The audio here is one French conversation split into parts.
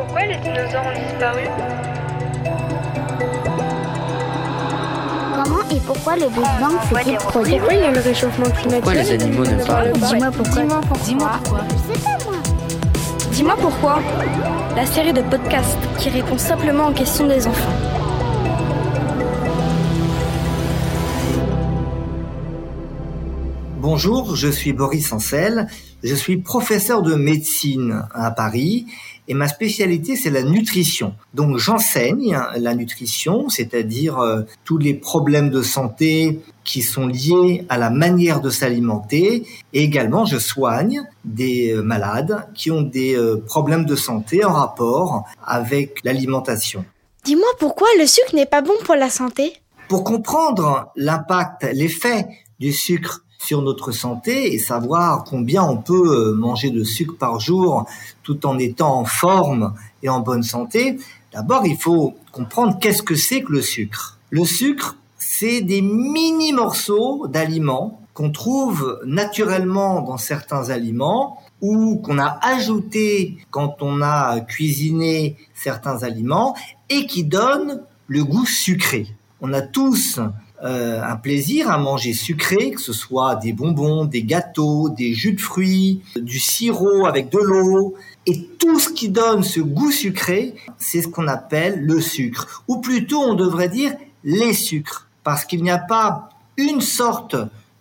Pourquoi les dinosaures ont disparu Comment et pourquoi le Big Bang s'est-il produit Pourquoi il y a le réchauffement climatique Pourquoi les animaux ne parlent pas Dis-moi pourquoi. Dis-moi pourquoi. Dis-moi pourquoi. Je sais pas moi. Dis-moi pourquoi. La série de podcasts qui répond simplement aux questions des enfants. Bonjour, je suis Boris Ancel, je suis professeur de médecine à Paris et ma spécialité c'est la nutrition. Donc j'enseigne la nutrition, c'est-à-dire euh, tous les problèmes de santé qui sont liés à la manière de s'alimenter et également je soigne des euh, malades qui ont des euh, problèmes de santé en rapport avec l'alimentation. Dis-moi pourquoi le sucre n'est pas bon pour la santé? Pour comprendre l'impact, l'effet du sucre sur notre santé et savoir combien on peut euh, manger de sucre par jour tout en étant en forme et en bonne santé, d'abord il faut comprendre qu'est-ce que c'est que le sucre. Le sucre, c'est des mini morceaux d'aliments qu'on trouve naturellement dans certains aliments ou qu'on a ajouté quand on a cuisiné certains aliments et qui donnent le goût sucré. On a tous euh, un plaisir à manger sucré, que ce soit des bonbons, des gâteaux, des jus de fruits, du sirop avec de l'eau. Et tout ce qui donne ce goût sucré, c'est ce qu'on appelle le sucre. Ou plutôt, on devrait dire les sucres. Parce qu'il n'y a pas une sorte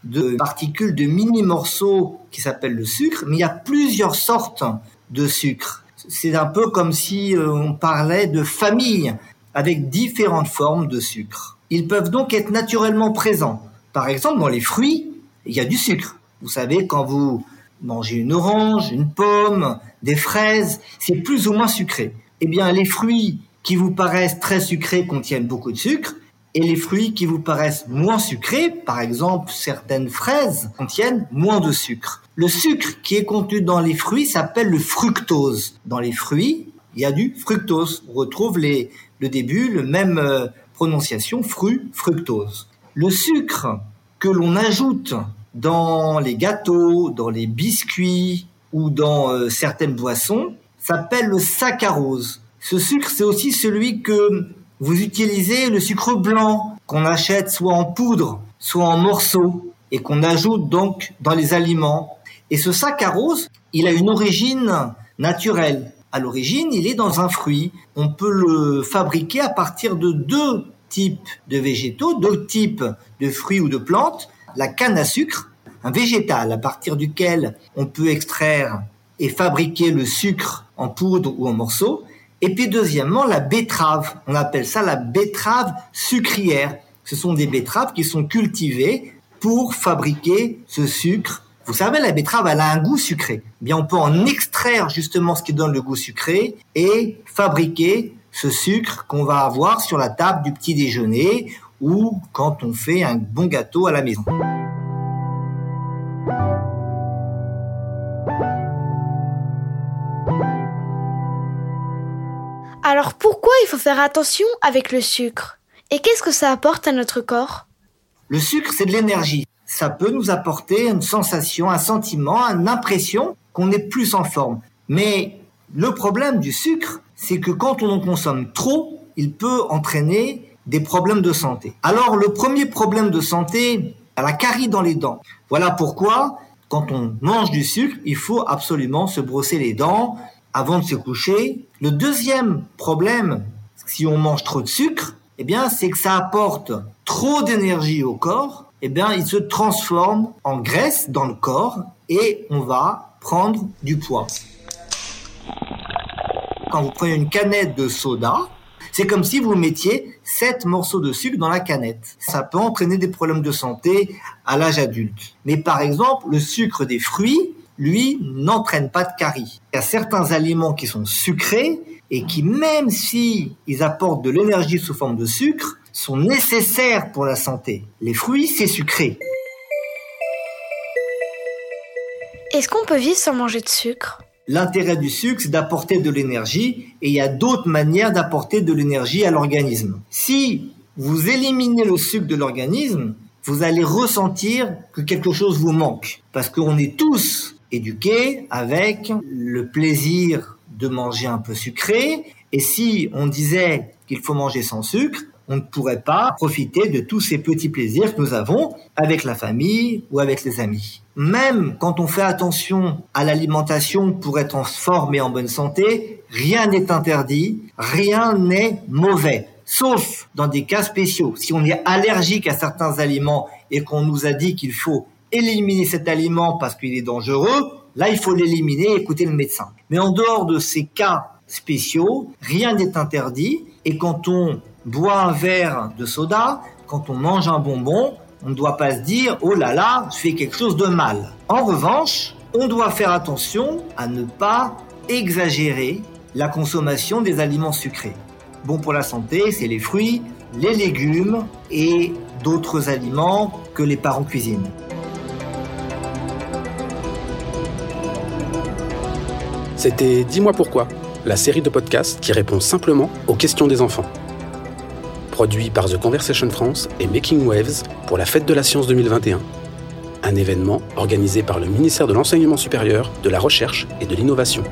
de particules, de mini-morceaux qui s'appellent le sucre, mais il y a plusieurs sortes de sucre. C'est un peu comme si euh, on parlait de famille avec différentes formes de sucre. Ils peuvent donc être naturellement présents. Par exemple, dans les fruits, il y a du sucre. Vous savez, quand vous mangez une orange, une pomme, des fraises, c'est plus ou moins sucré. Eh bien, les fruits qui vous paraissent très sucrés contiennent beaucoup de sucre, et les fruits qui vous paraissent moins sucrés, par exemple certaines fraises, contiennent moins de sucre. Le sucre qui est contenu dans les fruits s'appelle le fructose. Dans les fruits, il y a du fructose. On retrouve les, le début, le même euh, prononciation, fru, fructose. Le sucre que l'on ajoute dans les gâteaux, dans les biscuits ou dans euh, certaines boissons s'appelle le saccharose. Ce sucre, c'est aussi celui que vous utilisez, le sucre blanc, qu'on achète soit en poudre, soit en morceaux, et qu'on ajoute donc dans les aliments. Et ce saccharose, il a une origine naturelle. À l'origine, il est dans un fruit. On peut le fabriquer à partir de deux types de végétaux, deux types de fruits ou de plantes. La canne à sucre, un végétal à partir duquel on peut extraire et fabriquer le sucre en poudre ou en morceaux. Et puis deuxièmement, la betterave. On appelle ça la betterave sucrière. Ce sont des betteraves qui sont cultivées pour fabriquer ce sucre. Vous savez, la betterave, elle a un goût sucré. Eh bien, on peut en extraire justement ce qui donne le goût sucré et fabriquer ce sucre qu'on va avoir sur la table du petit déjeuner ou quand on fait un bon gâteau à la maison. Alors pourquoi il faut faire attention avec le sucre? Et qu'est-ce que ça apporte à notre corps? Le sucre, c'est de l'énergie. Ça peut nous apporter une sensation, un sentiment, une impression qu'on est plus en forme. Mais le problème du sucre, c'est que quand on en consomme trop, il peut entraîner des problèmes de santé. Alors le premier problème de santé, la carie dans les dents. Voilà pourquoi, quand on mange du sucre, il faut absolument se brosser les dents avant de se coucher. Le deuxième problème, si on mange trop de sucre, eh bien, c'est que ça apporte trop d'énergie au corps. Eh bien, il se transforme en graisse dans le corps et on va prendre du poids. Quand vous prenez une canette de soda, c'est comme si vous mettiez 7 morceaux de sucre dans la canette. Ça peut entraîner des problèmes de santé à l'âge adulte. Mais par exemple, le sucre des fruits, lui, n'entraîne pas de carie. Il y a certains aliments qui sont sucrés et qui, même si ils apportent de l'énergie sous forme de sucre, sont nécessaires pour la santé. Les fruits, c'est sucré. Est-ce qu'on peut vivre sans manger de sucre? L'intérêt du sucre, c'est d'apporter de l'énergie et il y a d'autres manières d'apporter de l'énergie à l'organisme. Si vous éliminez le sucre de l'organisme, vous allez ressentir que quelque chose vous manque. Parce qu'on est tous éduqués avec le plaisir de manger un peu sucré. Et si on disait qu'il faut manger sans sucre, on ne pourrait pas profiter de tous ces petits plaisirs que nous avons avec la famille ou avec les amis. Même quand on fait attention à l'alimentation pour être en forme et en bonne santé, rien n'est interdit, rien n'est mauvais. Sauf dans des cas spéciaux. Si on est allergique à certains aliments et qu'on nous a dit qu'il faut éliminer cet aliment parce qu'il est dangereux, là il faut l'éliminer et écouter le médecin. Mais en dehors de ces cas spéciaux, rien n'est interdit et quand on boit un verre de soda, quand on mange un bonbon, on ne doit pas se dire oh là là, je fais quelque chose de mal. En revanche, on doit faire attention à ne pas exagérer la consommation des aliments sucrés. Bon pour la santé, c'est les fruits, les légumes et d'autres aliments que les parents cuisinent. C'était Dis-moi pourquoi, la série de podcasts qui répond simplement aux questions des enfants produit par The Conversation France et Making Waves pour la Fête de la Science 2021, un événement organisé par le ministère de l'Enseignement supérieur, de la Recherche et de l'Innovation.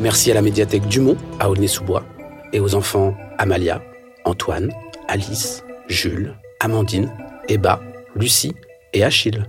Merci à la médiathèque Dumont à Aulnay-sous-Bois et aux enfants Amalia, Antoine, Alice, Jules, Amandine, Eba, Lucie et Achille.